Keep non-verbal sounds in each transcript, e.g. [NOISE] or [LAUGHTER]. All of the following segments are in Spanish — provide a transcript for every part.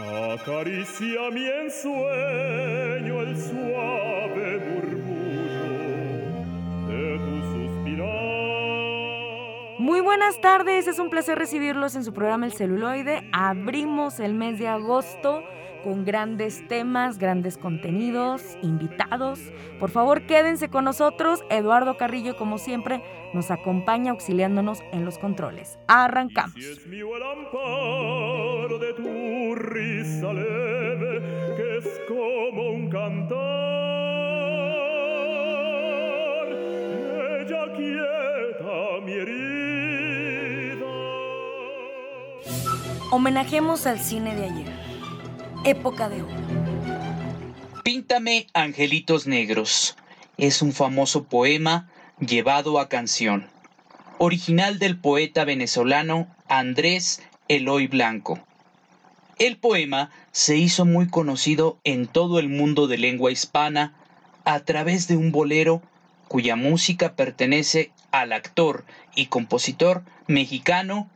Acaricia mi ensueño el suave murmullo de tu suspirar. Muy buenas tardes, es un placer recibirlos en su programa El Celuloide. Abrimos el mes de agosto con grandes temas, grandes contenidos, invitados. Por favor, quédense con nosotros. Eduardo Carrillo, como siempre, nos acompaña auxiliándonos en los controles. Arrancamos. Si es mío el amparo de tu risa leve, que es como un cantar. Ella quieta mi herida. Homenajemos al cine de ayer. Época de oro. Píntame Angelitos Negros. Es un famoso poema llevado a canción. Original del poeta venezolano Andrés Eloy Blanco. El poema se hizo muy conocido en todo el mundo de lengua hispana a través de un bolero cuya música pertenece al actor y compositor mexicano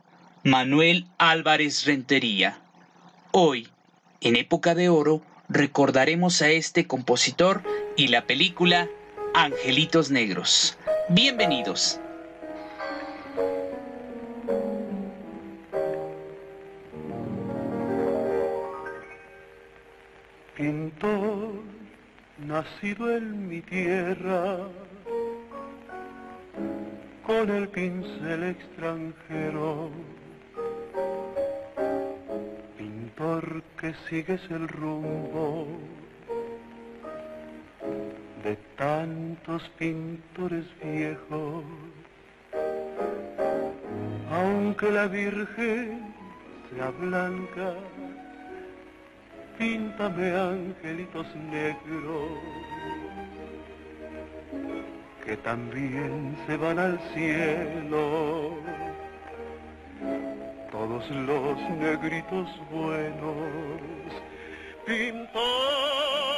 Manuel Álvarez Rentería. Hoy, en época de oro, recordaremos a este compositor y la película Angelitos Negros. Bienvenidos. Pintor, nacido en mi tierra, con el pincel extranjero porque sigues el rumbo de tantos pintores viejos. Aunque la Virgen sea blanca, píntame angelitos negros que también se van al cielo todos los negritos buenos. Pintar,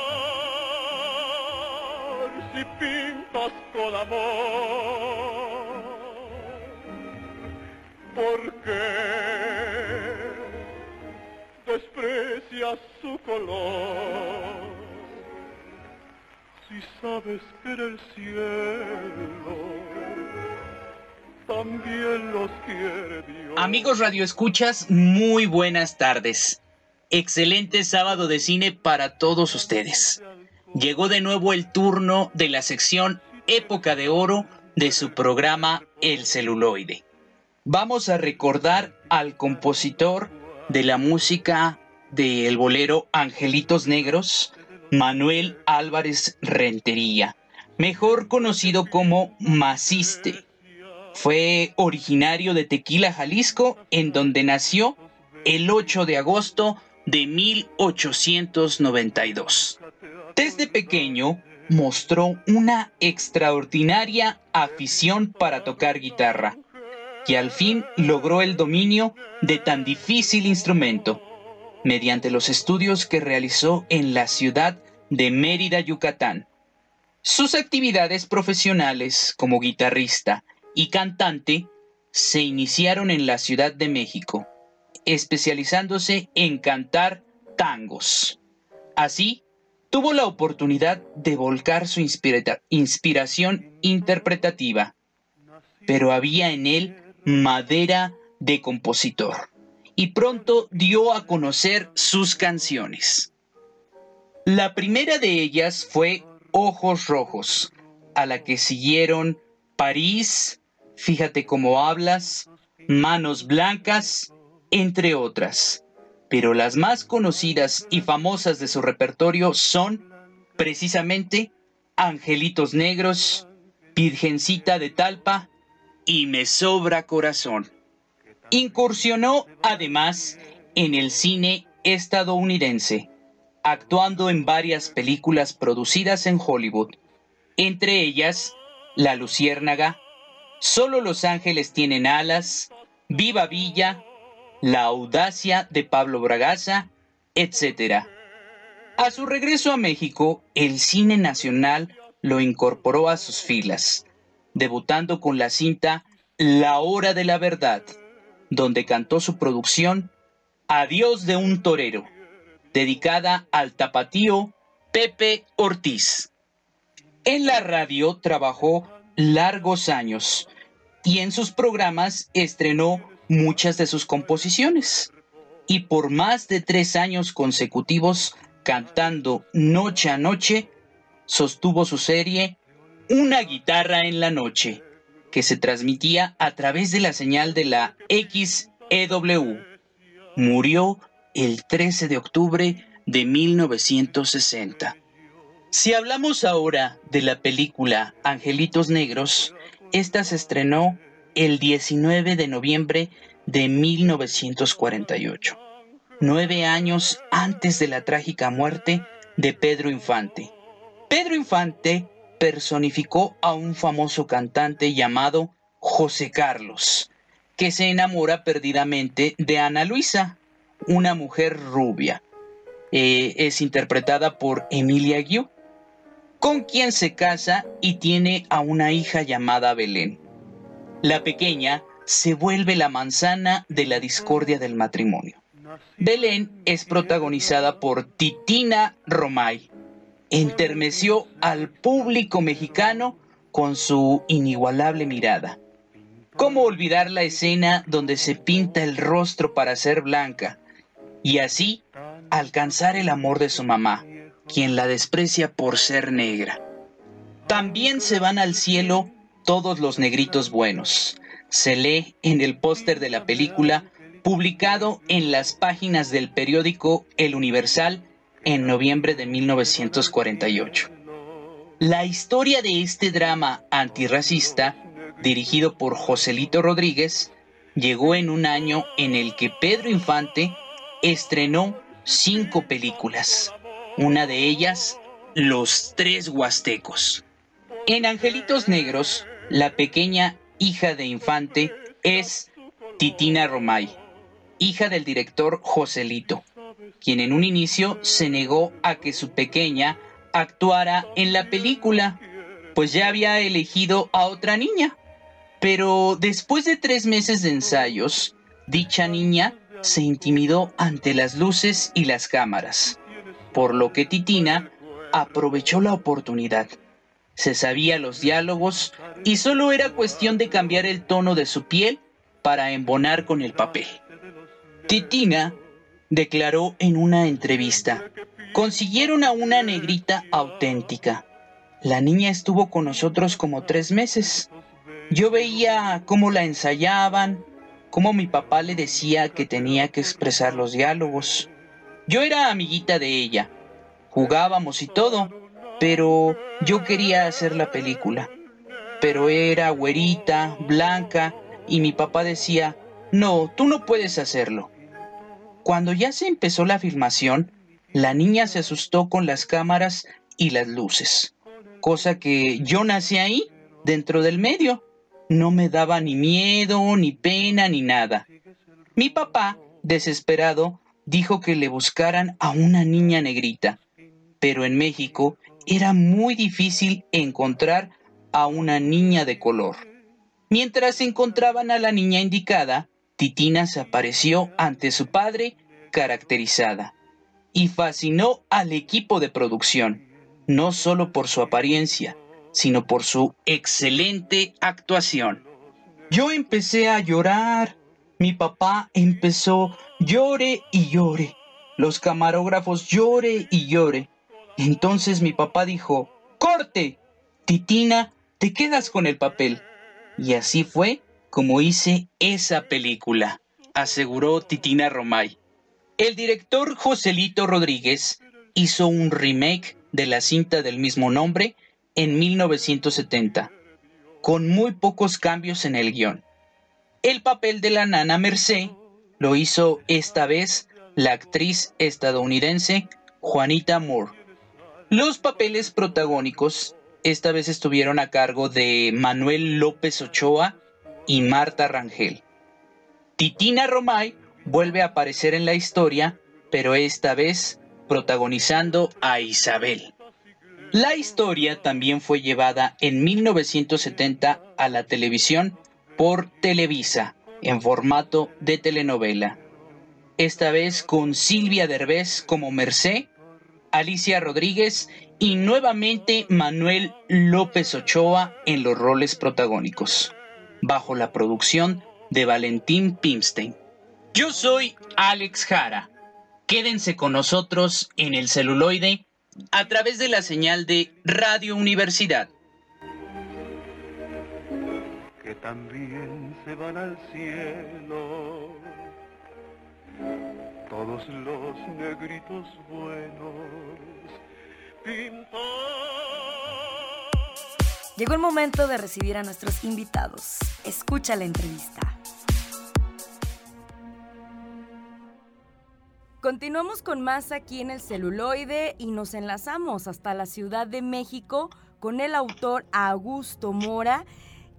si pintas con amor, ¿por qué desprecias su color? Si sabes que en el cielo también los quiere Dios. Amigos radioescuchas, muy buenas tardes. Excelente sábado de cine para todos ustedes. Llegó de nuevo el turno de la sección Época de Oro de su programa El celuloide. Vamos a recordar al compositor de la música del bolero Angelitos Negros, Manuel Álvarez Rentería, mejor conocido como Maciste fue originario de Tequila, Jalisco, en donde nació el 8 de agosto de 1892. Desde pequeño mostró una extraordinaria afición para tocar guitarra y al fin logró el dominio de tan difícil instrumento mediante los estudios que realizó en la ciudad de Mérida, Yucatán. Sus actividades profesionales como guitarrista y cantante se iniciaron en la Ciudad de México, especializándose en cantar tangos. Así, tuvo la oportunidad de volcar su inspiración interpretativa, pero había en él madera de compositor, y pronto dio a conocer sus canciones. La primera de ellas fue Ojos Rojos, a la que siguieron París, Fíjate cómo hablas, Manos Blancas, entre otras. Pero las más conocidas y famosas de su repertorio son, precisamente, Angelitos Negros, Virgencita de Talpa y Me Sobra Corazón. Incursionó, además, en el cine estadounidense, actuando en varias películas producidas en Hollywood, entre ellas La Luciérnaga, Solo los ángeles tienen alas, Viva Villa, La audacia de Pablo Bragaza, etc. A su regreso a México, el cine nacional lo incorporó a sus filas, debutando con la cinta La Hora de la Verdad, donde cantó su producción Adiós de un torero, dedicada al tapatío Pepe Ortiz. En la radio trabajó largos años y en sus programas estrenó muchas de sus composiciones. Y por más de tres años consecutivos cantando noche a noche, sostuvo su serie Una guitarra en la noche, que se transmitía a través de la señal de la XEW. Murió el 13 de octubre de 1960. Si hablamos ahora de la película Angelitos Negros, esta se estrenó el 19 de noviembre de 1948, nueve años antes de la trágica muerte de Pedro Infante. Pedro Infante personificó a un famoso cantante llamado José Carlos, que se enamora perdidamente de Ana Luisa, una mujer rubia. Eh, es interpretada por Emilia Guiú, con quien se casa y tiene a una hija llamada Belén. La pequeña se vuelve la manzana de la discordia del matrimonio. Belén es protagonizada por Titina Romay, entermeció al público mexicano con su inigualable mirada. ¿Cómo olvidar la escena donde se pinta el rostro para ser blanca y así alcanzar el amor de su mamá, quien la desprecia por ser negra? También se van al cielo todos los negritos buenos. Se lee en el póster de la película publicado en las páginas del periódico El Universal en noviembre de 1948. La historia de este drama antirracista, dirigido por Joselito Rodríguez, llegó en un año en el que Pedro Infante estrenó cinco películas, una de ellas Los Tres Huastecos. En Angelitos Negros, la pequeña hija de Infante es Titina Romay, hija del director Joselito quien en un inicio se negó a que su pequeña actuara en la película, pues ya había elegido a otra niña. Pero después de tres meses de ensayos, dicha niña se intimidó ante las luces y las cámaras, por lo que Titina aprovechó la oportunidad. Se sabía los diálogos y solo era cuestión de cambiar el tono de su piel para embonar con el papel. Titina declaró en una entrevista, consiguieron a una negrita auténtica. La niña estuvo con nosotros como tres meses. Yo veía cómo la ensayaban, cómo mi papá le decía que tenía que expresar los diálogos. Yo era amiguita de ella, jugábamos y todo, pero yo quería hacer la película. Pero era güerita, blanca, y mi papá decía, no, tú no puedes hacerlo. Cuando ya se empezó la filmación, la niña se asustó con las cámaras y las luces, cosa que yo nací ahí, dentro del medio. No me daba ni miedo, ni pena, ni nada. Mi papá, desesperado, dijo que le buscaran a una niña negrita, pero en México era muy difícil encontrar a una niña de color. Mientras encontraban a la niña indicada, Titina se apareció ante su padre caracterizada y fascinó al equipo de producción, no solo por su apariencia, sino por su excelente actuación. Yo empecé a llorar, mi papá empezó llore y llore, los camarógrafos llore y llore. Entonces mi papá dijo, corte, Titina, te quedas con el papel. Y así fue como hice esa película, aseguró Titina Romay. El director Joselito Rodríguez hizo un remake de la cinta del mismo nombre en 1970, con muy pocos cambios en el guion. El papel de la nana Mercé lo hizo esta vez la actriz estadounidense Juanita Moore. Los papeles protagónicos esta vez estuvieron a cargo de Manuel López Ochoa y Marta Rangel. Titina Romay vuelve a aparecer en la historia, pero esta vez protagonizando a Isabel. La historia también fue llevada en 1970 a la televisión por Televisa en formato de telenovela. Esta vez con Silvia Derbez como Merced, Alicia Rodríguez y nuevamente Manuel López Ochoa en los roles protagónicos, bajo la producción de Valentín Pimstein. Yo soy Alex Jara. Quédense con nosotros en el celuloide a través de la señal de Radio Universidad. que también se van al cielo todos los negritos buenos. Llegó el momento de recibir a nuestros invitados. Escucha la entrevista. Continuamos con más aquí en el celuloide y nos enlazamos hasta la Ciudad de México con el autor Augusto Mora,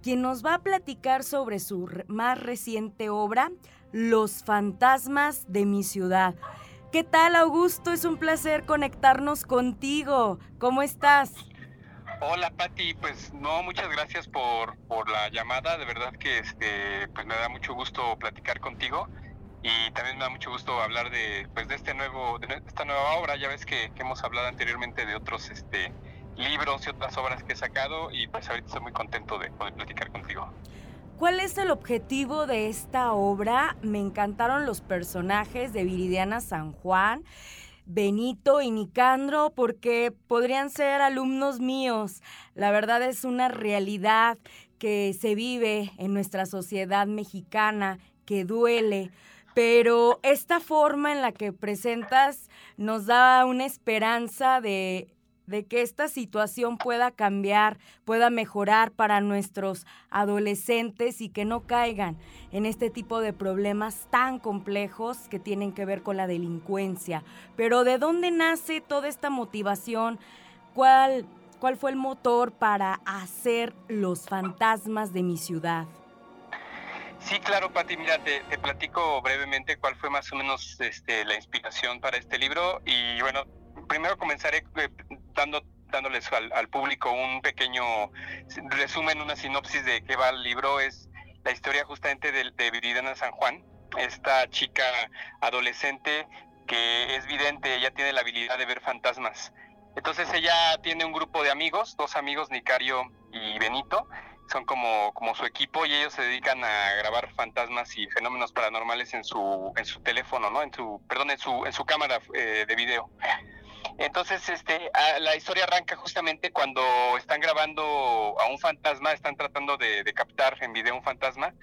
quien nos va a platicar sobre su más reciente obra, Los fantasmas de mi ciudad. ¿Qué tal, Augusto? Es un placer conectarnos contigo. ¿Cómo estás? Hola Patti, pues no, muchas gracias por, por la llamada, de verdad que este, pues me da mucho gusto platicar contigo y también me da mucho gusto hablar de, pues de este nuevo, de esta nueva obra, ya ves que, que hemos hablado anteriormente de otros este, libros y otras obras que he sacado y pues ahorita estoy muy contento de poder platicar contigo. ¿Cuál es el objetivo de esta obra? Me encantaron los personajes de Viridiana San Juan, Benito y Nicandro, porque podrían ser alumnos míos. La verdad es una realidad que se vive en nuestra sociedad mexicana, que duele. Pero esta forma en la que presentas nos da una esperanza de, de que esta situación pueda cambiar, pueda mejorar para nuestros adolescentes y que no caigan en este tipo de problemas tan complejos que tienen que ver con la delincuencia. Pero ¿de dónde nace toda esta motivación? ¿Cuál, cuál fue el motor para hacer los fantasmas de mi ciudad? Sí, claro, Pati, mira, te, platico brevemente cuál fue más o menos este, la inspiración para este libro. Y bueno, primero comenzaré eh, dando, dándoles al, al público un pequeño resumen, una sinopsis de qué va el libro. Es la historia justamente de, de Viridiana San Juan, esta chica adolescente que es vidente, ella tiene la habilidad de ver fantasmas. Entonces ella tiene un grupo de amigos, dos amigos, Nicario y Benito, son como, como su equipo y ellos se dedican a grabar fantasmas y fenómenos paranormales en su, en su teléfono, ¿no? En su, perdón, en su, en su cámara eh, de video. Entonces, este, la historia arranca justamente cuando están grabando a un fantasma, están tratando de, de captar en video un fantasma,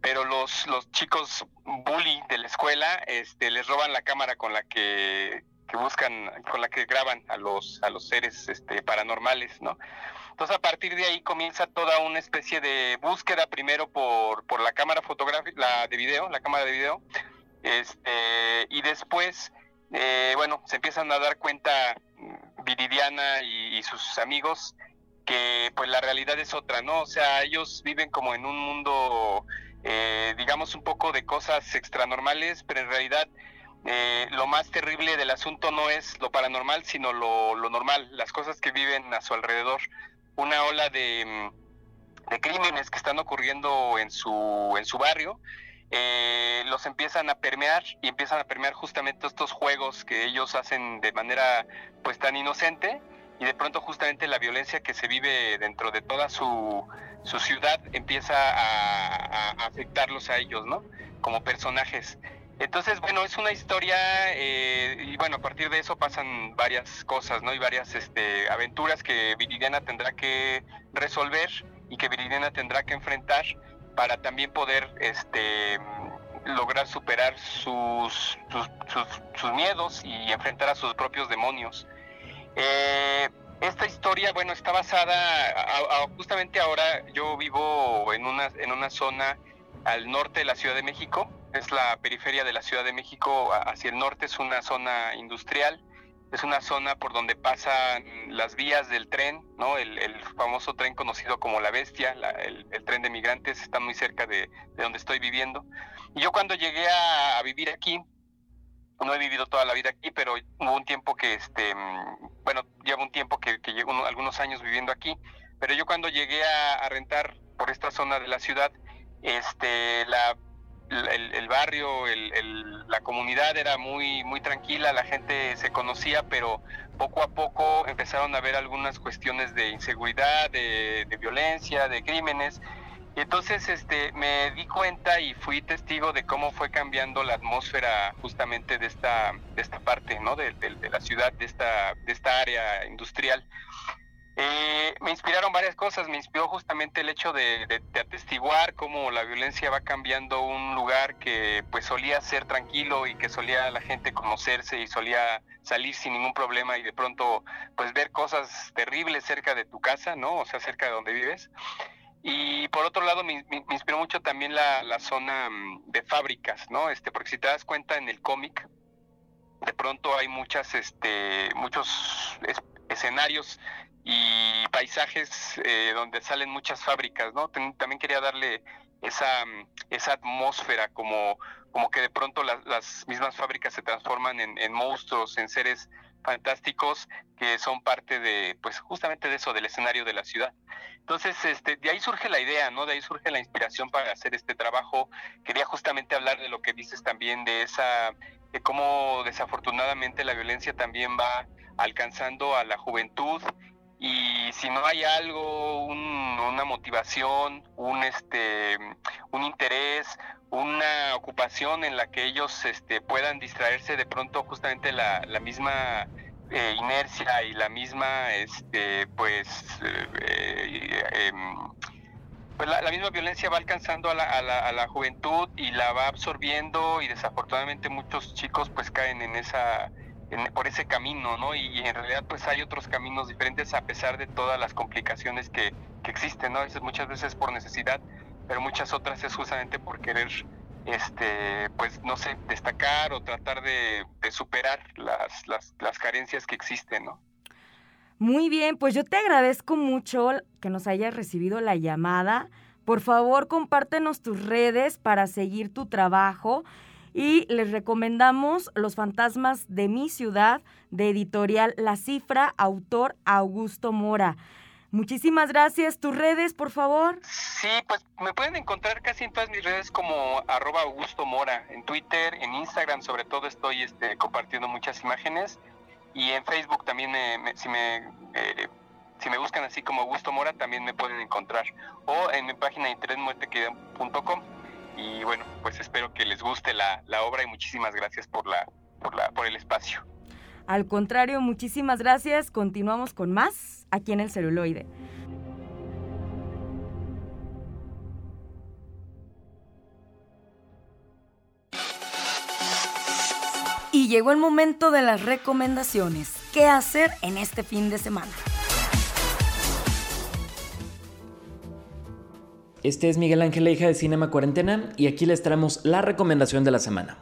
pero los, los chicos bully de la escuela, este, les roban la cámara con la que, que buscan, con la que graban a los, a los seres, este, paranormales, ¿no? Entonces a partir de ahí comienza toda una especie de búsqueda primero por, por la cámara fotográfica, la de video, la cámara de video, este, y después, eh, bueno, se empiezan a dar cuenta mm, Viridiana y, sus amigos que pues la realidad es otra, ¿no? O sea, ellos viven como en un mundo, eh, digamos, un poco de cosas extranormales, pero en realidad eh, lo más terrible del asunto no es lo paranormal, sino lo, lo normal, las cosas que viven a su alrededor. Una ola de, mm, de crímenes que están ocurriendo en su, en su barrio, eh, los empiezan a permear y empiezan a permear justamente estos juegos que ellos hacen de manera pues tan inocente y de pronto justamente la violencia que se vive dentro de toda su, su ciudad empieza a, a- afectarlos a ellos, ¿no? Como personajes. Entonces, bueno, es una historia eh, y bueno, a partir de eso pasan varias cosas, ¿no? Y varias este, aventuras que Viridiana tendrá que resolver y que Viridiana tendrá que enfrentar para también poder este, lograr superar sus, sus, miedos y enfrentar a sus propios demonios. Eh, esta historia, bueno, está basada, justamente ahora yo vivo en una, en una zona al norte de la Ciudad de México, es la periferia de la Ciudad de México hacia el norte, es una zona industrial, es una zona por donde pasan las vías del tren, ¿no? El, famoso tren conocido como La Bestia, el, tren de migrantes, está muy cerca de, donde estoy viviendo. Y yo cuando llegué a, vivir aquí, no he vivido toda la vida aquí, pero hubo un tiempo que, este, bueno, llevo un tiempo que, que llevo algunos años viviendo aquí, pero yo cuando llegué a, rentar por esta zona de la ciudad, este, la el, barrio, la comunidad era muy, muy tranquila, la gente se conocía, pero poco a poco empezaron a haber algunas cuestiones de inseguridad, de, violencia, de crímenes. Entonces este, me di cuenta y fui testigo de cómo fue cambiando la atmósfera justamente de esta, de parte ¿no? de, la ciudad, de esta área industrial. Eh, me inspiraron varias cosas, me inspiró justamente el hecho de, atestiguar cómo la violencia va cambiando un lugar que pues solía ser tranquilo y que solía la gente conocerse y solía salir sin ningún problema y de pronto pues ver cosas terribles cerca de tu casa, ¿no? O sea, cerca de donde vives. Y por otro lado me, inspiró mucho también la, la, zona mm, de fábricas, ¿no? Este, porque si te das cuenta en el cómic, de pronto hay muchas, este, muchos escenarios y paisajes eh, donde salen muchas fábricas, ¿no? También quería darle esa, esa atmósfera, como, como que de pronto las, mismas fábricas se transforman en, monstruos, en seres fantásticos que son parte de, pues justamente de eso, del escenario de la ciudad. Entonces, este, de ahí surge la idea, ¿no? De ahí surge la inspiración para hacer este trabajo. Quería justamente hablar de lo que dices también, de esa, de cómo desafortunadamente la violencia también va alcanzando a la juventud y si no hay algo, una motivación, un este, un interés, una ocupación en la que ellos este, puedan distraerse de pronto justamente la, la misma eh, inercia y la misma este, pues, eh, em, pues la, misma violencia va alcanzando a la, a, la, a la juventud y la va absorbiendo y desafortunadamente muchos chicos pues caen en esa por ese camino, ¿no? Y, en realidad pues hay otros caminos diferentes a pesar de todas las complicaciones que, que existen, ¿no? Muchas veces por necesidad, pero muchas otras es justamente por querer, este, pues no sé, destacar o tratar de, superar las, las, las carencias que existen, ¿no? Muy bien, pues yo te agradezco mucho que nos hayas recibido la llamada. Por favor, compártenos tus redes para seguir tu trabajo y les recomendamos Los fantasmas de mi ciudad de editorial La Cifra, autor Augusto Mora. Muchísimas gracias. ¿Tus redes, por favor? Sí, pues me pueden encontrar casi en todas mis redes como arroba Augusto Mora. En Twitter, en Instagram sobre todo estoy este, compartiendo muchas imágenes. Y en Facebook también, si, me, eh, si me buscan así como Augusto Mora, también me pueden encontrar. O en mi página de internet muertequeda.com y bueno, pues espero que les guste la, obra y muchísimas gracias por, la, por, la, por el espacio. Al contrario, muchísimas gracias. Continuamos con más aquí en el celuloide. Y llegó el momento de las recomendaciones. ¿Qué hacer en este fin de semana? Este es Miguel Ángel Leija de Cinema Cuarentena y aquí les traemos la recomendación de la semana.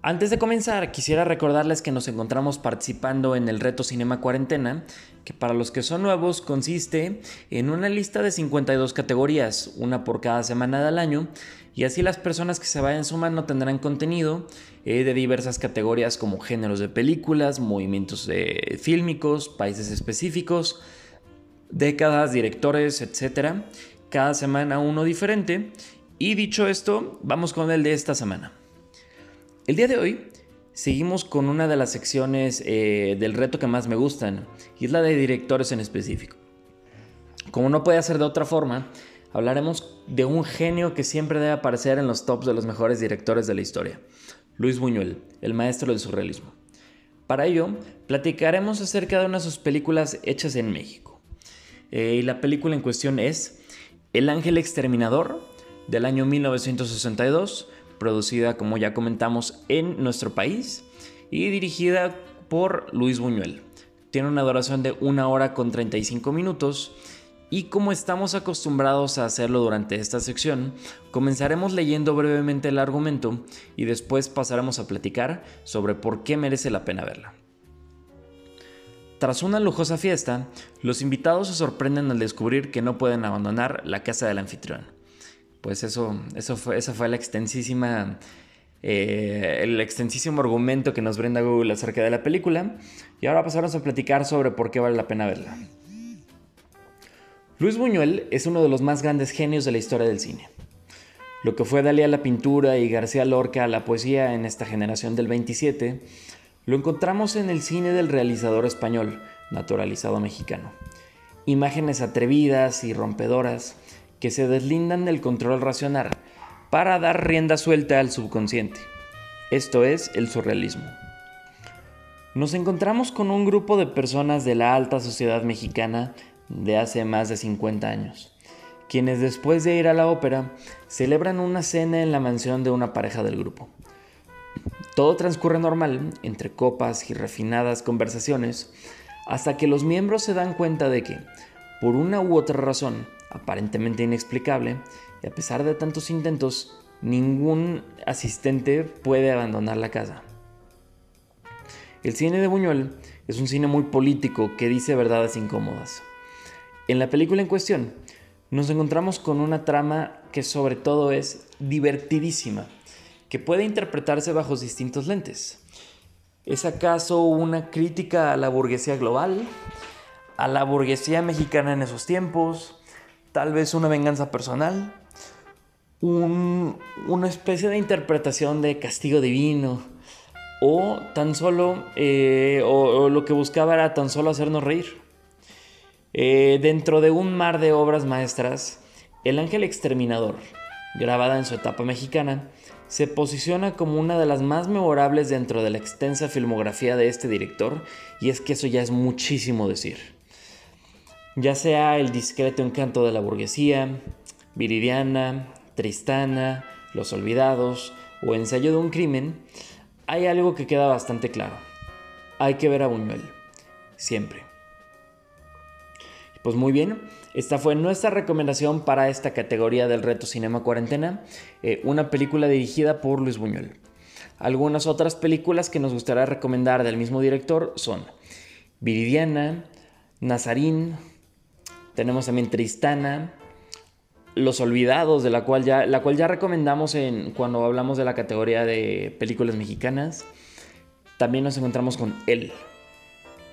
Antes de comenzar, quisiera recordarles que nos encontramos participando en el reto Cinema Cuarentena, que para los que son nuevos consiste en una lista de 52 categorías, una por cada semana del año, y así las personas que se vayan sumando tendrán contenido eh, de diversas categorías como géneros de películas, movimientos de fílmicos, países específicos, décadas, directores, etc cada semana uno diferente. Y dicho esto, vamos con el de esta semana. El día de hoy seguimos con una de las secciones eh, del reto que más me gustan, y es la de directores en específico. Como no puede ser de otra forma, hablaremos de un genio que siempre debe aparecer en los tops de los mejores directores de la historia, Luis Buñuel, el maestro del surrealismo. Para ello, platicaremos acerca de una de sus películas hechas en México. Eh, y la película en cuestión es el Ángel Exterminador del año 1962, producida como ya comentamos en nuestro país y dirigida por Luis Buñuel. Tiene una duración de una hora con 35 minutos Y como estamos acostumbrados a hacerlo durante esta sección, comenzaremos leyendo brevemente el argumento y después pasaremos a platicar sobre por qué merece la pena verla. Tras una lujosa fiesta, los invitados se sorprenden al descubrir que no pueden abandonar la casa del anfitrión. Pues eso, eso fue, esa fue la extensísima, eh, el extensísimo argumento que nos brinda Google acerca de la película. Y ahora pasaremos a platicar sobre por qué vale la pena verla. Luis Buñuel es uno de los más grandes genios de la historia del cine. Lo que fue Dalí a la pintura y García Lorca a la poesía en esta generación del 27 lo encontramos en el cine del realizador español, naturalizado mexicano. Imágenes atrevidas y rompedoras que se deslindan del control racional para dar rienda suelta al subconsciente. Esto es el surrealismo. Nos encontramos con un grupo de personas de la alta sociedad mexicana de hace más de 50 años, quienes después de ir a la ópera celebran una cena en la mansión de una pareja del grupo. Todo transcurre normal, entre copas y refinadas conversaciones, hasta que los miembros se dan cuenta de que, por una u otra razón, aparentemente inexplicable, y a pesar de tantos intentos, ningún asistente puede abandonar la casa. El cine de Buñuel es un cine muy político que dice verdades incómodas. En la película en cuestión, nos encontramos con una trama que sobre todo es divertidísima que puede interpretarse bajo distintos lentes. ¿Es acaso una crítica a la burguesía global? ¿A la burguesía mexicana en esos tiempos? ¿Tal vez una venganza personal? ¿Una especie de interpretación de castigo divino? ¿O tan solo, eh, o, lo que buscaba era tan solo hacernos reír? Eh, dentro de un mar de obras maestras, El Ángel Exterminador, grabada en su etapa mexicana, se posiciona como una de las más memorables dentro de la extensa filmografía de este director, y es que eso ya es muchísimo decir. Ya sea El discreto encanto de la burguesía, Viridiana, Tristana, Los Olvidados o Ensayo de un crimen, hay algo que queda bastante claro. Hay que ver a Buñuel, siempre. Pues muy bien, esta fue nuestra recomendación para esta categoría del reto Cinema Cuarentena, eh, una película dirigida por Luis Buñuel. Algunas otras películas que nos gustaría recomendar del mismo director son Viridiana, Nazarín, tenemos también Tristana, Los Olvidados, de la cual ya, la cual ya recomendamos en, cuando hablamos de la categoría de películas mexicanas. También nos encontramos con Él,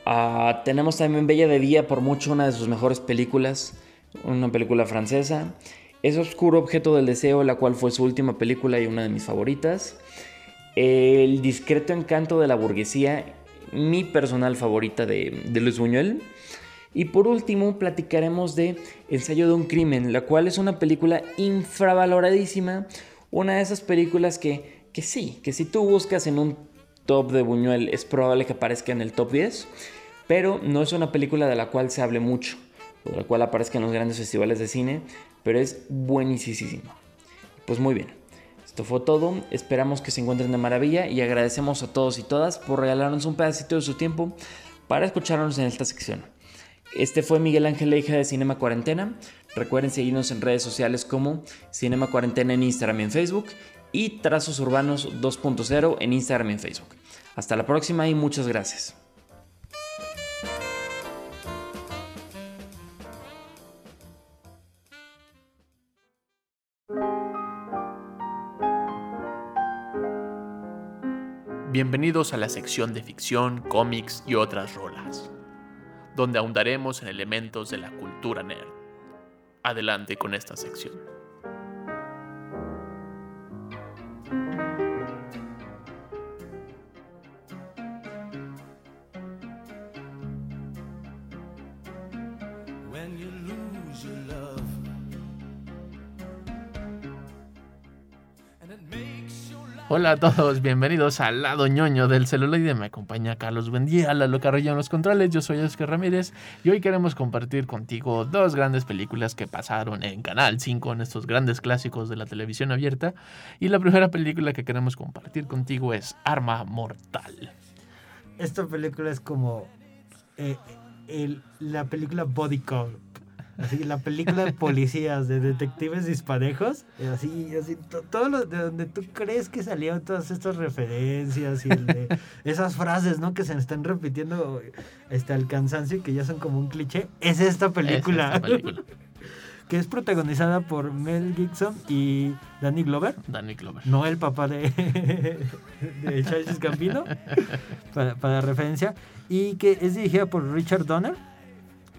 Ah, tenemos también Bella de Día, por mucho una de sus mejores películas, una película francesa. Es Oscuro Objeto del Deseo, la cual fue su última película y una de mis favoritas. El discreto encanto de la burguesía, mi personal favorita de, de Luis Buñuel. Y por último, platicaremos de Ensayo de un crimen, la cual es una película infravaloradísima. Una de esas películas que, que sí, que si tú buscas en un top de Buñuel es probable que aparezca en el top 10, pero no es una película de la cual se hable mucho, o de la cual aparezca en los grandes festivales de cine, pero es buenísima. Pues muy bien, esto fue todo, esperamos que se encuentren de maravilla y agradecemos a todos y todas por regalarnos un pedacito de su tiempo para escucharnos en esta sección. Este fue Miguel Ángel Leija de Cinema Cuarentena. Recuerden seguirnos en redes sociales como Cinema Cuarentena en Instagram y en Facebook y Trazos Urbanos 2.0 en Instagram y en Facebook. Hasta la próxima y muchas gracias. Bienvenidos a la sección de ficción, cómics y otras rolas, donde ahondaremos en elementos de la cultura nerd. Adelante con esta sección. Hola a todos, bienvenidos al lado ñoño del celuloide. Me acompaña Carlos Buendía, la Carrillo en los controles. Yo soy Oscar Ramírez y hoy queremos compartir contigo dos grandes películas que pasaron en Canal 5, en estos grandes clásicos de la televisión abierta. Y la primera película que queremos compartir contigo es Arma Mortal. Esta película es como eh, la película Body Cop Así, la película de policías, de detectives disparejos, así, así, to- todo lo de donde tú crees que salieron todas estas referencias y el de [LAUGHS] esas frases, ¿no? Que se están repitiendo este, al cansancio y que ya son como un cliché, es esta película. Es esta película. [LAUGHS] que es protagonizada por Mel Gibson y Danny Glover. Danny Glover. No el papá de, [LAUGHS] de Childish Gambino, para, para referencia. Y que es dirigida por Richard Donner,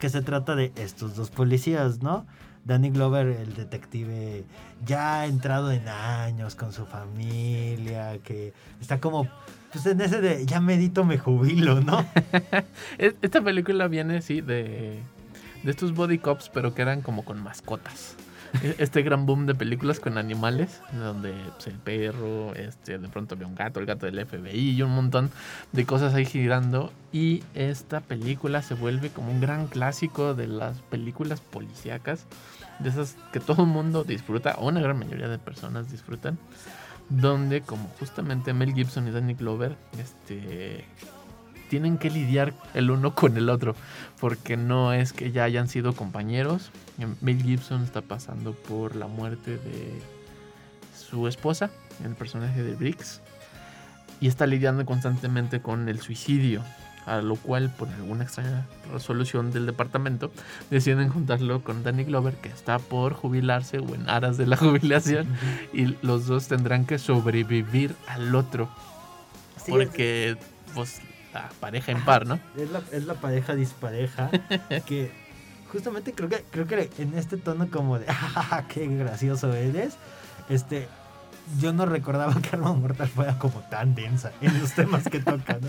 que se trata de estos dos policías, ¿no? Danny Glover, el detective ya entrado en años con su familia, que está como, pues en ese de ya medito, me jubilo, ¿no? [LAUGHS] Es- Esta película viene, sí, de, de estos body cops, pero que eran como con mascotas. [LAUGHS] E- Este gran boom de películas con animales, donde pues, el perro, este, de pronto había un gato, el gato del FBI y un montón de cosas ahí girando. Y esta película se vuelve como un gran clásico de las películas policíacas, de esas que todo el mundo disfruta, o una gran mayoría de personas disfrutan, donde como justamente Mel Gibson y Danny Glover, este, tienen que lidiar el uno con el otro, porque no es que ya hayan sido compañeros. Mel Gibson está pasando por la muerte de su esposa, el personaje de Briggs, y está lidiando constantemente con el suicidio, a lo cual por alguna extraña resolución del departamento deciden juntarlo con Danny Glover, que está por jubilarse o en aras de la [LAUGHS] jubilación, y los dos tendrán que sobrevivir al otro, Sí, porque pues la pareja en par, ¿no? Es la, es la pareja dispareja [LAUGHS] que justamente creo que creo que en este tono como de [LAUGHS] "Ah, qué gracioso eres, este yo no recordaba que Arma Mortal fuera como tan densa en los temas que toca, ¿no?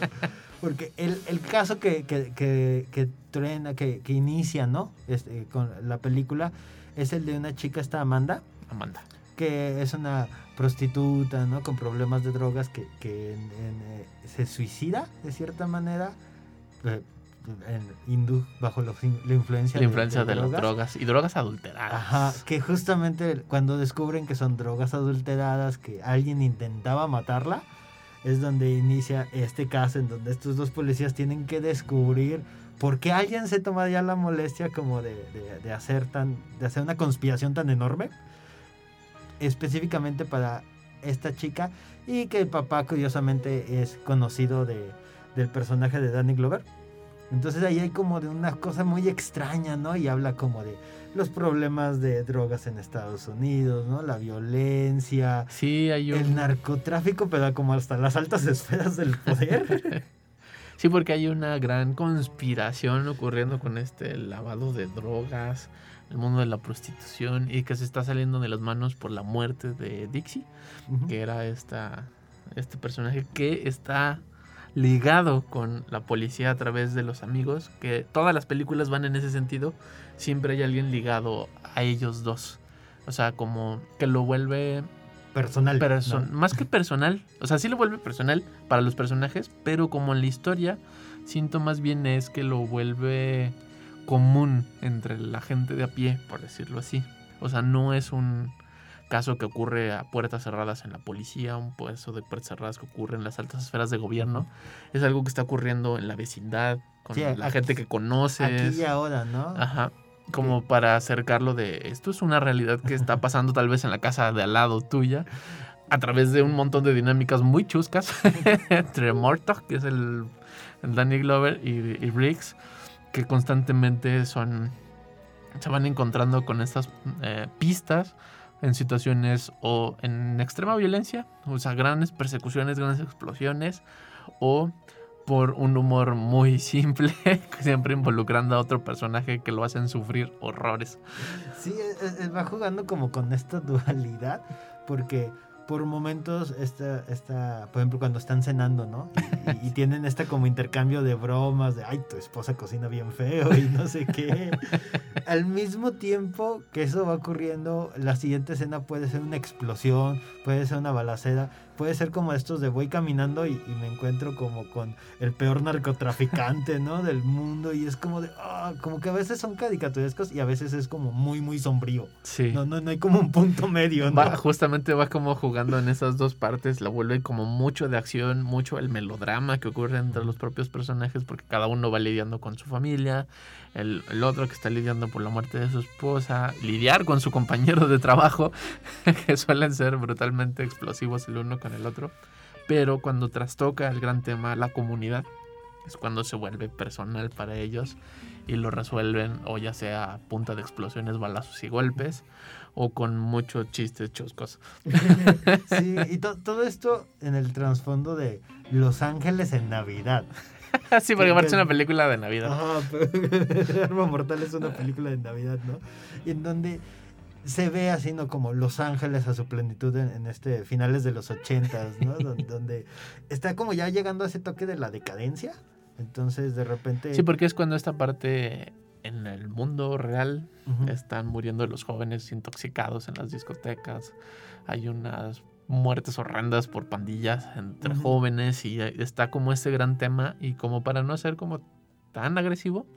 Porque el, el caso que, que, que, que truena, que, que inicia, ¿no? Este, con la película, es el de una chica, esta Amanda, Amanda. Que es una prostituta, ¿no? Con problemas de drogas que, que en- en, eh, se suicida de cierta manera, eh, en hindú, bajo la influencia, La influencia de, las drogas y drogas adulteradas. Ajá, que justamente cuando descubren que son drogas adulteradas, que alguien intentaba matarla, es donde inicia este caso en donde estos dos policías tienen que descubrir por qué alguien se toma ya la molestia como de- de hacer tan de hacer una conspiración tan enorme específicamente para esta chica y que el papá curiosamente es conocido de, del personaje de Danny Glover. Entonces ahí hay como de una cosa muy extraña, ¿no? Y habla como de los problemas de drogas en Estados Unidos, ¿no? La violencia, Sí, hay un... el narcotráfico, pero como hasta las altas [LAUGHS] esferas del poder. [LAUGHS] Sí, porque hay una gran conspiración ocurriendo con este lavado de drogas, el mundo de la prostitución y que se está saliendo de las manos por la muerte de Dixie, que era esta, este personaje que está ligado con la policía a través de los amigos, que todas las películas van en ese sentido, siempre hay alguien ligado a ellos dos. O sea, como que lo vuelve Personal. Perso- ¿no? Más que personal, o sea, sí lo vuelve personal para los personajes, pero como en la historia, siento más bien es que lo vuelve común entre la gente de a pie, por decirlo así. O sea, no es un caso que ocurre a puertas cerradas en la policía, un caso de puertas cerradas que ocurre en las altas esferas de gobierno. Es algo que está ocurriendo en la vecindad, con Sí, la aquí- gente que conoces. Aquí y ahora, ¿no? Ajá. Como para acercarlo de esto es una realidad que está pasando tal vez en la casa de al lado tuya a través de un montón de dinámicas muy chuscas [LAUGHS] entre Mortog, que es el, el Danny Glover, y, y Briggs, que constantemente son se van encontrando con estas eh, pistas en situaciones o en extrema violencia, o sea, grandes persecuciones, grandes explosiones, o por un humor muy [LAUGHS] simple, siempre involucrando a otro personaje que lo hacen sufrir horrores. Sí, es- es- va jugando como con esta dualidad, porque por momentos, esta, esta, por ejemplo, cuando están cenando, ¿no? Y, y [LAUGHS] tienen este como intercambio de bromas, de, ay, tu esposa cocina bien feo y no sé qué. Al mismo tiempo que eso va ocurriendo, la siguiente escena puede ser una explosión, puede ser una balacera, puede ser como estos de voy caminando y, y me encuentro como con el peor narcotraficante, ¿no? Del mundo y es como de, ah, como que a veces son caricaturescos y a veces es como muy, muy sombrío. Sí. No, no, no hay como un punto medio, ¿no? Va, justamente va como jugando en esas dos partes, la vuelve como mucho de acción, mucho el melodrama que ocurre entre los propios personajes, porque cada uno va lidiando con su familia, el, el otro que está lidiando por la muerte de su esposa, lidiar con su compañero de trabajo, [LAUGHS] que suelen ser brutalmente explosivos el uno con el otro, pero cuando trastoca el gran tema, la comunidad, es cuando se vuelve personal para ellos y lo resuelven o ya sea a punta de explosiones, balazos y golpes o con muchos chistes chuscos. [LAUGHS] sí, [LAUGHS] y to- todo esto en el trasfondo de Los Ángeles en Navidad. [LAUGHS] sí, porque que- una película de Navidad. Ajá, pero Arma Mortal es una película de Navidad, ¿no? Y en donde se ve así, ¿no? Como Los Ángeles a su plenitud en, en este finales de los ochentas, ¿no? Donde, [LAUGHS] donde está como ya llegando a ese toque de la decadencia. Entonces, de repente... Sí, porque es cuando esta parte en el mundo real están muriendo los jóvenes intoxicados en las discotecas. Hay unas muertes horrendas por pandillas entre jóvenes y está como este gran tema y como para no ser como tan agresivo,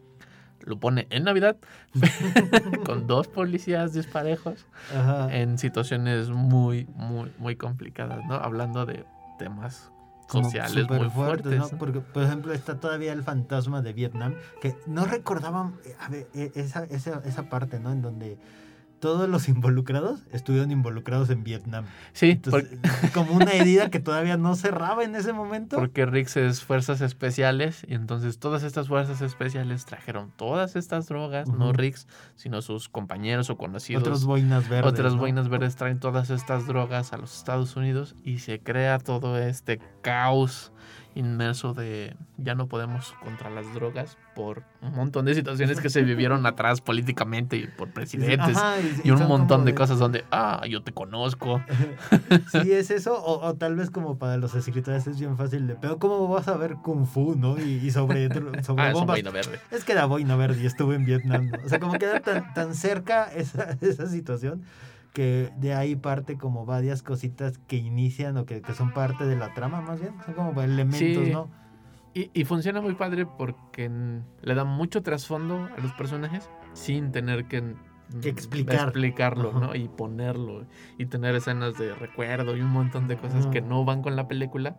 lo pone en Navidad [LAUGHS] con dos policías disparejos Ajá. en situaciones muy, muy, muy complicadas, ¿no? Hablando de temas sociales muy fuertes. ¿no? ¿no? Porque, por ejemplo, está todavía el fantasma de Vietnam, que no recordaban eh, a ver, eh, esa, esa, esa parte, ¿no? En donde todos los involucrados estuvieron involucrados en Vietnam. Sí, Entonces, [LAUGHS] como una herida que todavía no cerraba en ese momento. Porque Rix es fuerzas especiales y entonces todas estas fuerzas especiales trajeron todas estas drogas, no. Rix, sino sus compañeros o conocidos. Otros boinas verdes. otras ¿no? boinas verdes traen todas estas drogas a los Estados Unidos y se crea todo este caos inmerso de ya no podemos contra las drogas por un montón de situaciones que se vivieron [LAUGHS] atrás políticamente y por presidentes Ajá, y un son montón como de cosas donde, ah, yo te conozco. [LAUGHS] Sí, es eso, o, o tal vez como para los escritores es bien fácil de, pero ¿cómo vas a ver Kung Fu, no? Y, y sobre, [LAUGHS] sobre Ah, es un bombas. boina verde. Es que era boina verde y estuve en Vietnam. ¿no? O sea, como queda tan, tan cerca esa, esa situación que de ahí parte como varias cositas que inician o que, que son parte de la trama más bien. Son como elementos, Sí. ¿no? Y, y funciona muy padre porque le da mucho trasfondo a los personajes sin tener que, Que explicar. explicarlo, Ajá. ¿no? Y ponerlo y tener escenas de recuerdo y un montón de cosas Ajá. que no van con la película,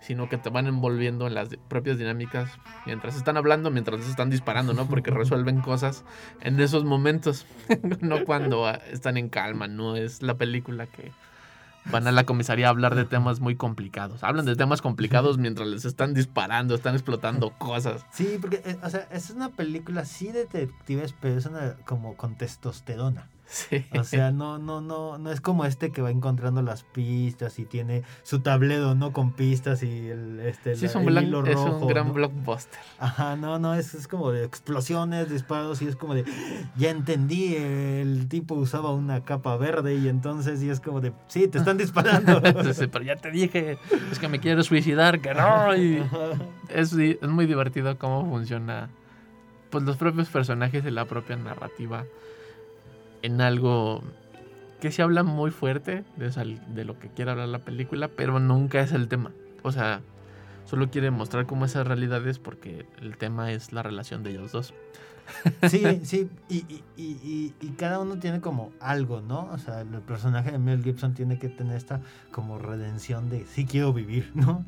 sino que te van envolviendo en las propias dinámicas mientras están hablando, mientras están disparando, ¿no? Porque [LAUGHS] resuelven cosas en esos momentos, [LAUGHS] no cuando ah, están en calma, no es la película que van a la comisaría a hablar de temas muy complicados. Hablan de temas complicados [LAUGHS] mientras les están disparando, están explotando cosas. Sí, porque, eh, o sea, es una película sí detectives, pero es una como con testosterona. Sí. O sea, no, no, no, no es como este que va encontrando las pistas y tiene su tabledo, ¿no? Con pistas y el, este, Sí, la- es un, el hilo es rojo, un gran ¿no? blockbuster. Ajá, no, no, es, es como de explosiones, disparos y es como de, ya entendí, el tipo usaba una capa verde y entonces y es como de, sí, te están disparando. [LAUGHS] Pero ya te dije, es que me quiero suicidar, que no. Y [LAUGHS] es, es muy divertido cómo funciona pues los propios personajes y la propia narrativa en algo que se habla muy fuerte de, lo que quiere hablar la película, pero nunca es el tema. O sea, solo quiere mostrar cómo esas realidades porque el tema es la relación de ellos dos. Sí, [LAUGHS] sí, y, y, y, y- y cada uno tiene como algo, ¿no? O sea, el personaje de Mel Gibson tiene que tener esta como redención de sí quiero vivir, ¿no?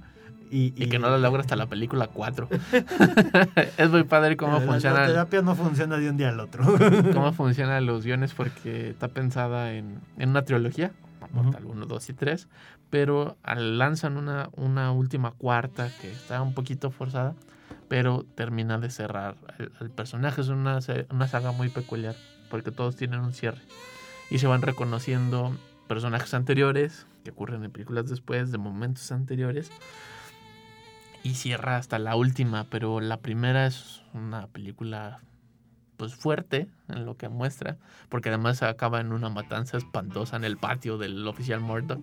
Y, Y que no lo logra hasta la película 4. [LAUGHS] es muy padre cómo la- La funciona. terapia no funciona de un día al otro. [LAUGHS] cómo [LAUGHS] funcionan los guiones porque está pensada en, en una trilogía, Mortal 1, 2 y 3, pero lanzan una, una última cuarta que está un poquito forzada, pero termina de cerrar el, el personaje. Es una, una saga muy peculiar porque todos tienen un cierre y se van reconociendo personajes anteriores que ocurren en películas después, de momentos anteriores. Y cierra hasta la última, pero la primera es una película pues fuerte en lo que muestra, porque además acaba en una matanza espantosa en el patio del oficial Murdoch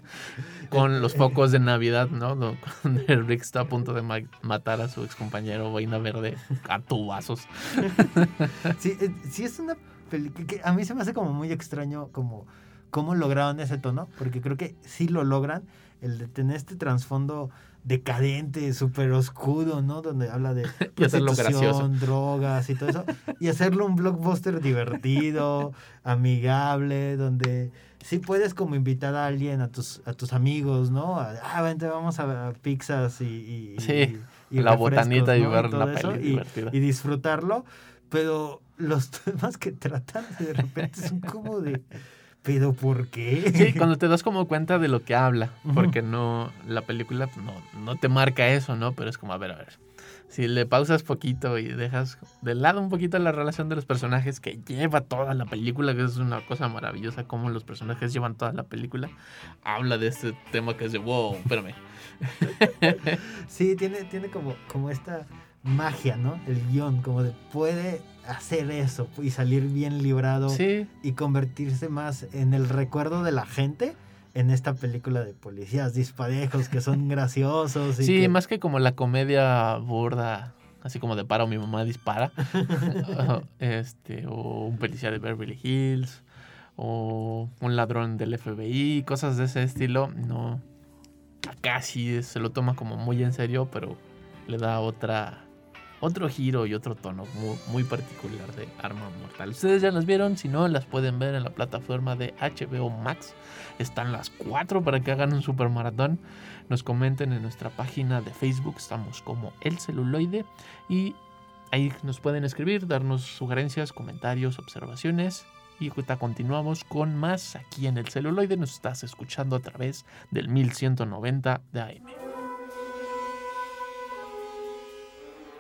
con los focos de Navidad, ¿no? Do- Donde Rick está a punto de ma- matar a su excompañero Boina Verde a tubazos. [LAUGHS] Sí, eh, sí es una película que a mí se me hace como muy extraño como cómo lograron ese tono, porque creo que sí lo logran, el de tener este trasfondo decadente, súper oscuro, ¿no? Donde habla de [LAUGHS] Y hacerlo gracioso. prostitución, drogas y todo eso. Y hacerlo un blockbuster divertido, [LAUGHS] amigable, donde sí puedes como invitar a alguien, a tus, a tus amigos, ¿no? A- Ah, vente, vamos a, a pizzas y... y- Sí, y la botanita y ver la peli y- y disfrutarlo, pero los [LAUGHS] temas que tratan de repente son como de, pero ¿por qué? Sí, cuando te das como cuenta de lo que habla, porque no, la película no, no te marca eso, ¿no? Pero es como, a ver, a ver. Si le pausas poquito y dejas de lado un poquito la relación de los personajes que lleva toda la película, que es una cosa maravillosa, cómo los personajes llevan toda la película, habla de este tema que es de, wow, espérame. [LAUGHS] Sí, tiene, tiene como, como esta magia, ¿no? El guion, como de puede hacer eso y salir bien librado Sí, y convertirse más en el recuerdo de la gente en esta película de policías disparejos que son [LAUGHS] graciosos. Y sí, que- más que como la comedia burda, así como de paro, mi mamá dispara, [LAUGHS] este, o un policía de Beverly Hills, o un ladrón del FBI, cosas de ese estilo, no, sí se lo toma como muy en serio, pero le da otra, otro giro y otro tono muy, particular de Arma Mortal. Ustedes ya las vieron, si no, las pueden ver en la plataforma de HBO Max. Están las cuatro para que hagan un super maratón. Nos comenten en nuestra página de Facebook, estamos como El Celuloide. Y ahí nos pueden escribir, darnos sugerencias, comentarios, observaciones. Y ahorita continuamos con más aquí en El Celuloide. Nos estás escuchando a través del 1190 de AM.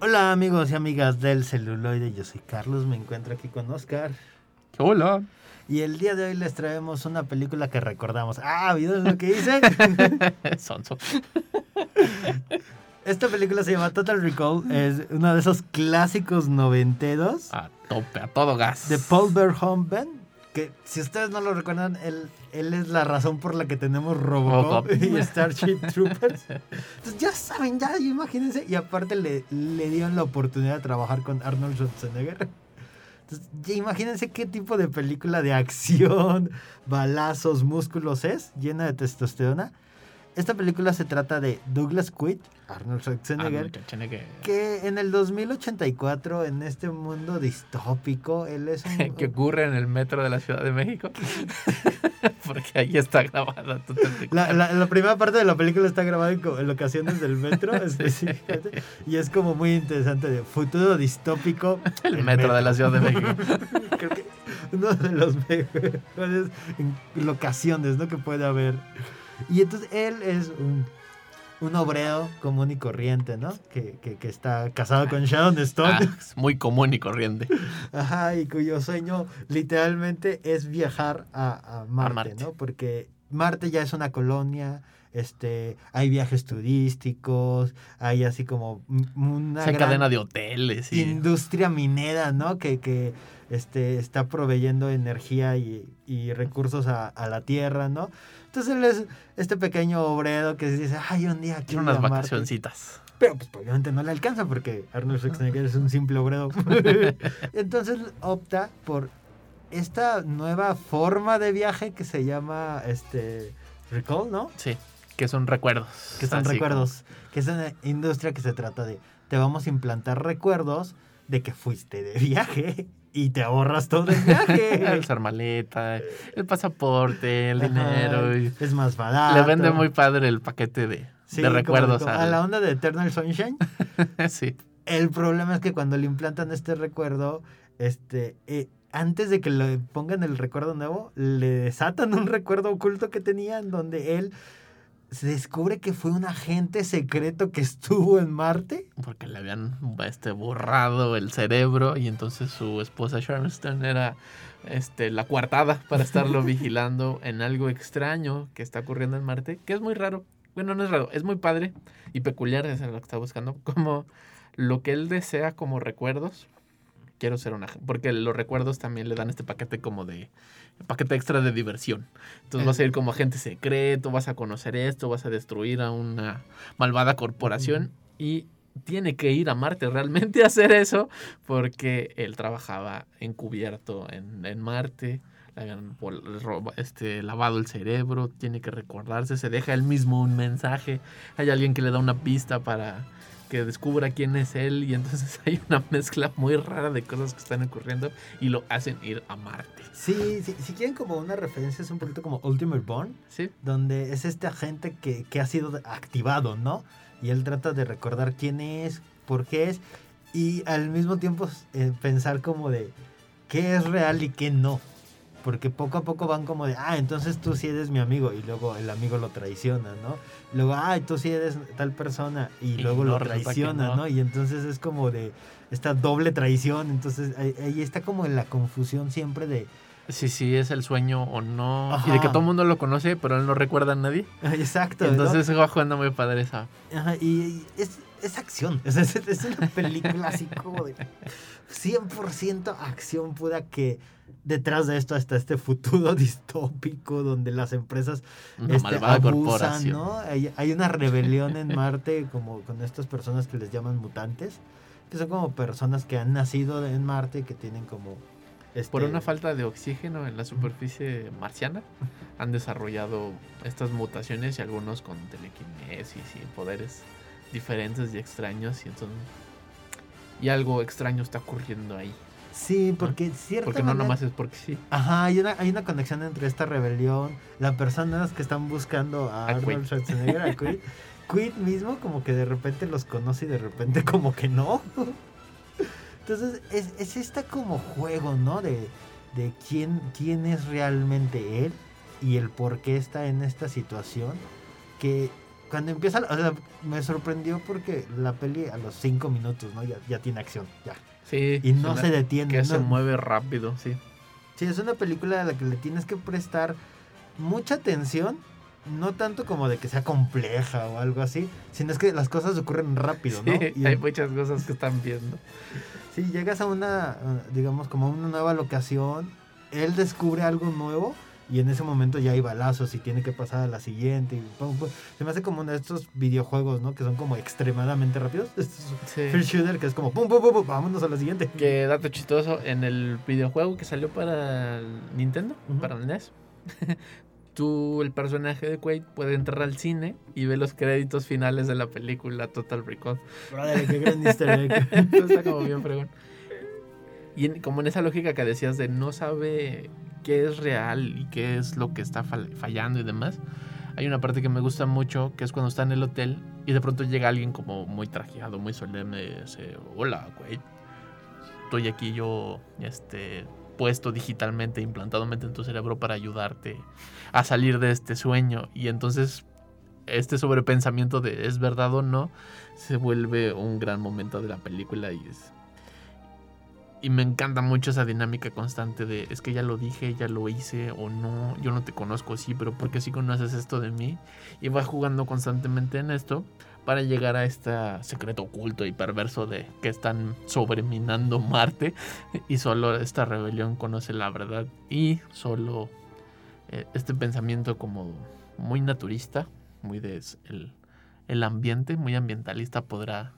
Hola amigos y amigas del celuloide, yo soy Carlos, me encuentro aquí con Oscar. Hola. Y el día de hoy les traemos una película que recordamos. Ah, ¿vieron lo que hice? [LAUGHS] Sonso. Esta película se llama Total Recall, es uno de esos clásicos noventeros A tope, a todo gas. de Paul Verhoeven, que si ustedes no lo recuerdan, él, él es la razón por la que tenemos Robocop, Robocop. [LAUGHS] y Starship Troopers. Entonces ya saben, ya imagínense, y aparte le, le dieron la oportunidad de trabajar con Arnold Schwarzenegger. Entonces, ya imagínense qué tipo de película de acción, balazos, músculos es, llena de testosterona. Esta película se trata de Douglas Quaid, Arnold Schwarzenegger, Arnold Schwarzenegger. que en el 2084, en este mundo distópico, él es un... [LAUGHS] que ocurre en el metro de la Ciudad de México. [LAUGHS] [LAUGHS] Porque ahí está grabada. La, la- la primera parte de la película está grabada en, locaciones del metro, específicamente, y es como muy interesante, de futuro distópico. El metro de la Ciudad de México. Creo que uno de los mejores locaciones ¿no? que puede haber. [LAUGHS] Y entonces él es un, un obrero común y corriente, ¿no? Que, que- que está casado con Sharon Stone. Ah, es muy común y corriente. [LAUGHS] Ajá, y cuyo sueño literalmente es viajar a, a Marte, Marte. ¿no? Porque Marte ya es una colonia, este, hay viajes turísticos, hay así como una gran cadena de hoteles. Industria minera, ¿no? Que, que este, está proveyendo energía y, y recursos a, a la Tierra, ¿no? Entonces él es este pequeño obrero que dice, ay, un día quiero unas ir a Marte". vacacioncitas. Pero pues obviamente no le alcanza porque Arnold Schwarzenegger es un simple obrero. [LAUGHS] Entonces opta por esta nueva forma de viaje que se llama este recall, ¿no? Sí, que son recuerdos. Que son Así recuerdos, que es una industria que se trata de te vamos a implantar recuerdos de que fuiste de viaje y te ahorras todo el viaje. [LAUGHS] El usar maleta, el pasaporte, el Ajá, dinero. y es más barato. Le vende muy padre el paquete de, Sí, de recuerdos. como a la onda de Eternal Sunshine. [LAUGHS] sí. El problema es que cuando le implantan este recuerdo, este, eh, antes de que le pongan el recuerdo nuevo, le desatan un recuerdo oculto que tenía en donde él se descubre que fue un agente secreto que estuvo en Marte. Porque le habían este, borrado el cerebro y entonces su esposa Sharon Stone era este, la coartada para estarlo [LAUGHS] vigilando en algo extraño que está ocurriendo en Marte, que es muy raro. Bueno, no es raro, es muy padre y peculiar, es lo que está buscando, como lo que él desea como recuerdos. Quiero ser un agente, porque los recuerdos también le dan este paquete como de paquete extra de diversión. Entonces vas a ir como agente secreto, vas a conocer esto, vas a destruir a una malvada corporación y tiene que ir a Marte realmente a hacer eso porque él trabajaba encubierto en, en Marte. Le habían este, lavado el cerebro, tiene que recordarse, se deja él mismo un mensaje, hay alguien que le da una pista para que descubra quién es él y entonces [LAUGHS] hay una mezcla muy rara de cosas que están ocurriendo y lo hacen ir a Marte. Sí, sí, si quieren como una referencia es un poquito como Ultimate Born, ¿Sí? donde es este agente que, que ha sido activado, ¿no? Y él trata de recordar quién es, por qué es, y al mismo tiempo eh, pensar como de qué es real y qué no. Porque poco a poco van como de, ah, entonces tú sí eres mi amigo, y luego el amigo lo traiciona, ¿no? Luego, ah, tú sí eres tal persona, y, Y luego no, lo traiciona, no. ¿no? Y entonces es como de esta doble traición, entonces ahí, ahí está como en la confusión siempre de, Si sí es el sueño o no. Y de que todo el mundo lo conoce, pero él no recuerda a nadie. [LAUGHS] exacto, ¿no? Entonces va jugando muy padre esa. Ajá, y, y es, es acción. [LAUGHS] Sea, es, es una película así como de 100% acción pura que detrás de esto está este futuro [LAUGHS] distópico donde las empresas Una este, abusan. ¿no? Hay, hay una rebelión en Marte como con estas personas que les llaman mutantes, que son como personas que han nacido en Marte que tienen como... Este, Por una falta de oxígeno en la superficie marciana, han desarrollado estas mutaciones y algunos con telequinesis y poderes diferentes y extraños. Y entonces. Y algo extraño está ocurriendo ahí. Sí, porque cierta Porque no nomás es porque sí. Ajá, hay una, hay una conexión entre esta rebelión, las personas que están buscando a. Arnold Schwarzenegger, a Quaid. [LAUGHS] Quaid mismo como que de repente los conoce y de repente como que no. Entonces es, es esta como juego, ¿no? De, de quién, quién es realmente él y el por qué está en esta situación. Que cuando empieza, o sea, me sorprendió porque la peli a los cinco minutos, ¿no? Ya, ya tiene acción, ya. Sí. Y no se detiene. Que se mueve rápido, sí. Sí, es una película a la que le tienes que prestar mucha atención, no tanto como de que sea compleja o algo así, sino es que las cosas ocurren rápido, ¿no? Sí, Y hay muchas cosas que están viendo. sí, llegas a una, digamos, como a una nueva locación, él descubre algo nuevo y en ese momento ya hay balazos y tiene que pasar a la siguiente. Y pum, pum. Se me hace como uno de estos videojuegos, ¿no? Que son como extremadamente rápidos. [LAUGHS] Sí. First shooter que es como pum, pum, pum, pum, vámonos a la siguiente. Que dato chistoso, en el videojuego que salió para Nintendo, para el NES, [LAUGHS] tú, el personaje de Quaid, puede entrar al cine y ver los créditos finales de la película Total Recall. Brother, qué gran easter egg. [LAUGHS] Está como bien fregón. Y en- como en esa lógica que decías de no sabe qué es real y qué es lo que está fal- fallando y demás, hay una parte que me gusta mucho, que es cuando está en el hotel y de pronto llega alguien como muy trajeado, muy solemne, dice, hola, Quaid, estoy aquí yo, este, puesto digitalmente, implantadamente en tu cerebro para ayudarte a salir de este sueño. Y entonces este sobrepensamiento de es verdad o no se vuelve un gran momento de la película y es... Y me encanta mucho esa dinámica constante de es que ya lo dije, ya lo hice o no, yo no te conozco, sí, pero ¿por qué sí conoces esto de mí? Y va jugando constantemente en esto para llegar a este secreto oculto y perverso de que están sobreminando Marte y solo esta rebelión conoce la verdad y solo eh, este pensamiento como muy naturista, muy de el, el ambiente, muy ambientalista podrá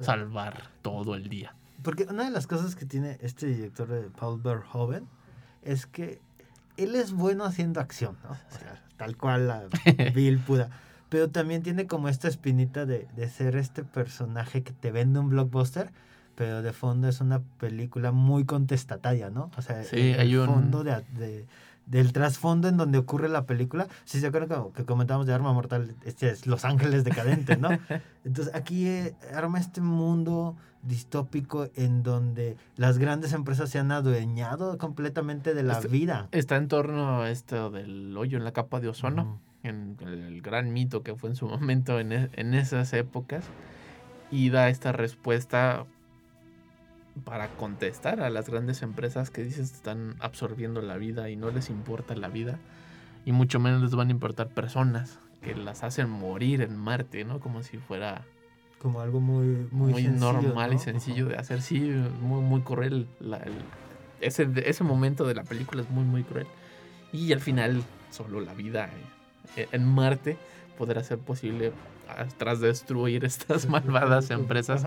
salvar todo el día. Porque una de las cosas que tiene este director de Paul Verhoeven es que él es bueno haciendo acción, ¿no? O sea, tal cual la [LAUGHS] vil pura. Pero también tiene como esta espinita de, de ser este personaje que te vende un blockbuster, pero de fondo es una película muy contestataria, ¿no? O sea, Sí, el, hay un- fondo de, de- del trasfondo en donde ocurre la película. Si se acuerdan que comentamos de Arma Mortal, este es Los Ángeles Decadentes, ¿no? [LAUGHS] Entonces aquí eh, arma este mundo distópico en donde las grandes empresas se han adueñado completamente de la Este- vida. Está en torno a esto del hoyo en la capa de ozono. En el gran mito que fue en su momento en, e- en esas épocas y da esta respuesta para contestar a las grandes empresas que dices están absorbiendo la vida y no les importa la vida y mucho menos les van a importar personas que las hacen morir en Marte, ¿no? Como si fuera Como algo muy, muy, muy, sencillo, normal y ¿no? sencillo de hacer, sí, muy, muy cruel. la- el- ese, ese momento de la película es muy, muy cruel. Y al final, solo la vida eh, en Marte podrá ser posible tras destruir estas [LAUGHS] malvadas empresas.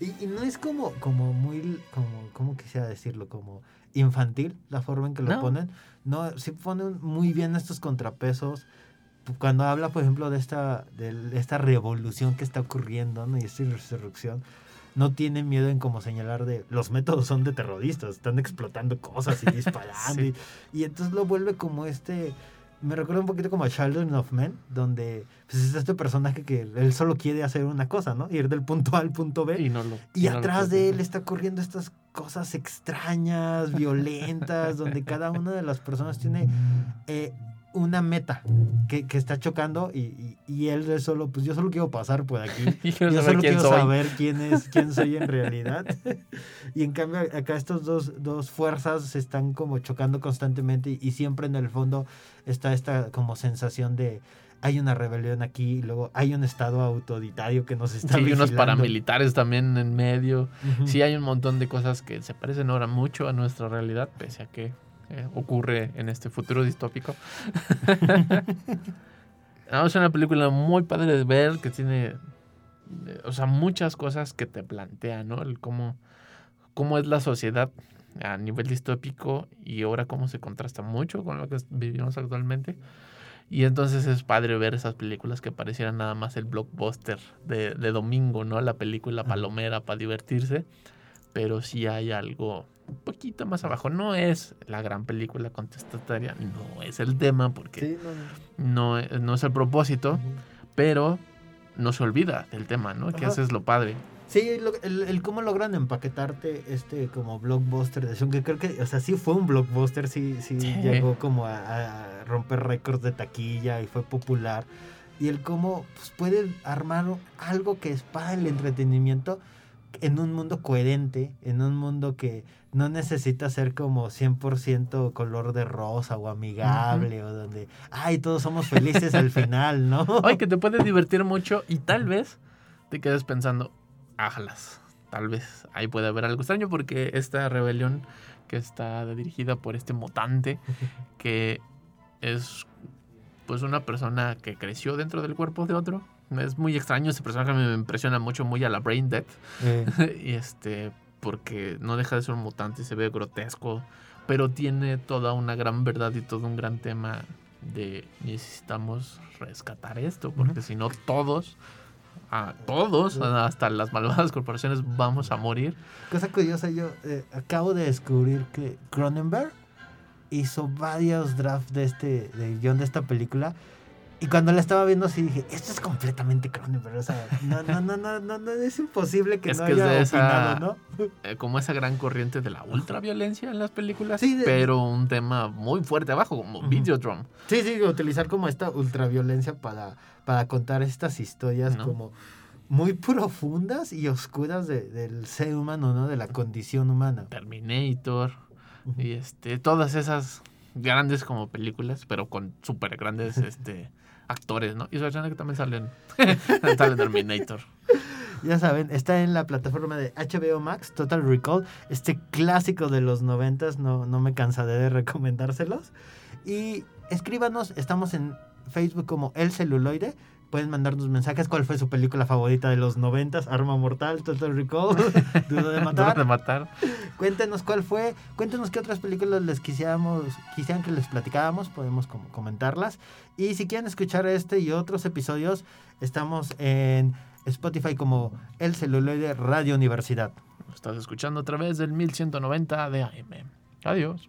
Y, y no es como, como muy, como, ¿cómo quisiera decirlo? Como infantil la forma en que lo No. ponen. No, sí ponen muy bien estos contrapesos. Cuando habla, por ejemplo, de esta, de esta revolución que está ocurriendo, ¿no? Y esta resurrección, no tienen miedo en como señalar de los métodos son de terroristas, están explotando cosas y [LAUGHS] disparando. Sí. y, y entonces lo vuelve como este. Me recuerda un poquito como a Children of Men, donde pues, es este personaje que él solo quiere hacer una cosa, ¿no? Ir del punto A al punto B. Y, no lo, Y no lo atrás de él está ocurriendo estas cosas extrañas, violentas, donde cada una de las personas tiene eh, una meta que, que está chocando y, y- y él es solo, pues yo solo quiero pasar por aquí. [LAUGHS] Yo solo quiero soy. saber quién es, quién soy en [LAUGHS] realidad. y en cambio acá estas dos, dos fuerzas se están como chocando constantemente y, y siempre en el fondo está esta como sensación de hay una rebelión aquí y luego hay un estado autoritario que nos está Sí, y unos vigilando. paramilitares también en medio. Sí, hay un montón de cosas que se parecen ahora mucho a nuestra realidad, pese a que eh, ocurre en este futuro distópico. [LAUGHS] No, es una película muy padre de ver, que tiene, eh, o sea, muchas cosas que te plantea, ¿no? El cómo, cómo es la sociedad a nivel distópico y ahora cómo se contrasta mucho con lo que vivimos actualmente. Y entonces es padre ver esas películas que parecieran nada más el blockbuster de, de domingo, ¿no? La película palomera para divertirse. Pero sí hay algo un poquito más abajo. No es la gran película contestataria, no es el tema porque Sí, no, no. no, no es el propósito, pero no se olvida del tema, ¿no? Que Ajá. eso es lo padre. Sí, lo- el, el cómo logran empaquetarte este como blockbuster de acción, que creo que, o sea, sí fue un blockbuster, sí, sí, Sí. llegó como a, a romper récords de taquilla y fue popular. Y el cómo pues, puede armar algo que es para el entretenimiento en un mundo coherente, en un mundo que no necesita ser como 100% color de rosa o amigable o donde, ay, todos somos felices al final, ¿no? [LAUGHS] Ay, que te puede divertir mucho y tal vez te quedes pensando, ájalas, tal vez ahí puede haber algo extraño porque esta rebelión que está dirigida por este mutante [LAUGHS] que es pues una persona que creció dentro del cuerpo de otro. Es muy extraño, ese personaje me impresiona mucho, muy a la Brain Dead. [LAUGHS] Y este, porque no deja de ser un mutante y se ve grotesco, pero tiene toda una gran verdad y todo un gran tema de necesitamos rescatar esto, porque si no todos, a todos, hasta las malvadas corporaciones vamos a morir. Cosa curiosa, yo eh, acabo de descubrir que Cronenberg hizo varios drafts de este, del guion de esta película. Y cuando la estaba viendo así dije, esto es completamente Cronenberg. O sea, no, no, no, no, no, no, es imposible que Es no que es haya de opinado, esa- ¿no? Eh, como esa gran corriente de la ultraviolencia en las películas, Sí, de- pero un tema muy fuerte abajo, como Ujú. Videodrome. Sí, sí, utilizar como esta ultraviolencia para, para contar estas historias ¿No? como muy profundas y oscuras de- del ser humano, ¿no? De la condición humana. Terminator Ujú. y este todas esas grandes como películas, pero con súper grandes [LAUGHS] este actores, ¿no? Y que también salen sale [LAUGHS] Terminator. Ya saben, está en la plataforma de HBO Max, Total Recall, este clásico de los noventas, no, no me cansaré de recomendárselos. Y escríbanos, estamos en Facebook como El Celuloide, pueden mandarnos mensajes, cuál fue su película favorita de los noventas, Arma Mortal, Total Recall, [LAUGHS] Duro de Duro Matar. de matar. Cuéntenos cuál fue, cuéntenos qué otras películas les quisiéramos, quisieran que les platicáramos, podemos como comentarlas. Y si quieren escuchar este y otros episodios, estamos en Spotify como El Celuloide Radio Universidad. Estás escuchando a través del 1190 de AM. Adiós.